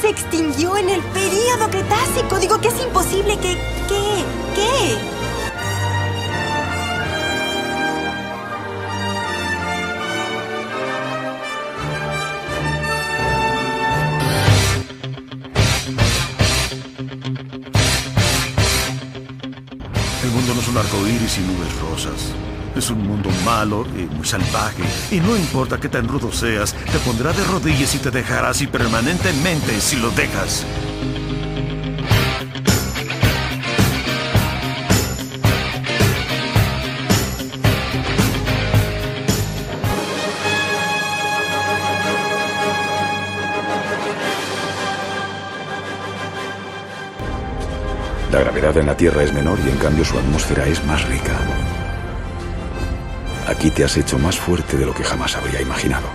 se extinguió en el período Cretácico. Digo que es imposible que... ¿Qué? ¿Qué? El mundo no es un arco iris y nubes rosas. Es un mundo malo y muy salvaje. Y no importa qué tan rudo seas, te pondrá de rodillas y te dejará así permanentemente si lo dejas. La gravedad en la Tierra es menor y en cambio su atmósfera es más rica. Aquí te has hecho más fuerte de lo que jamás habría imaginado.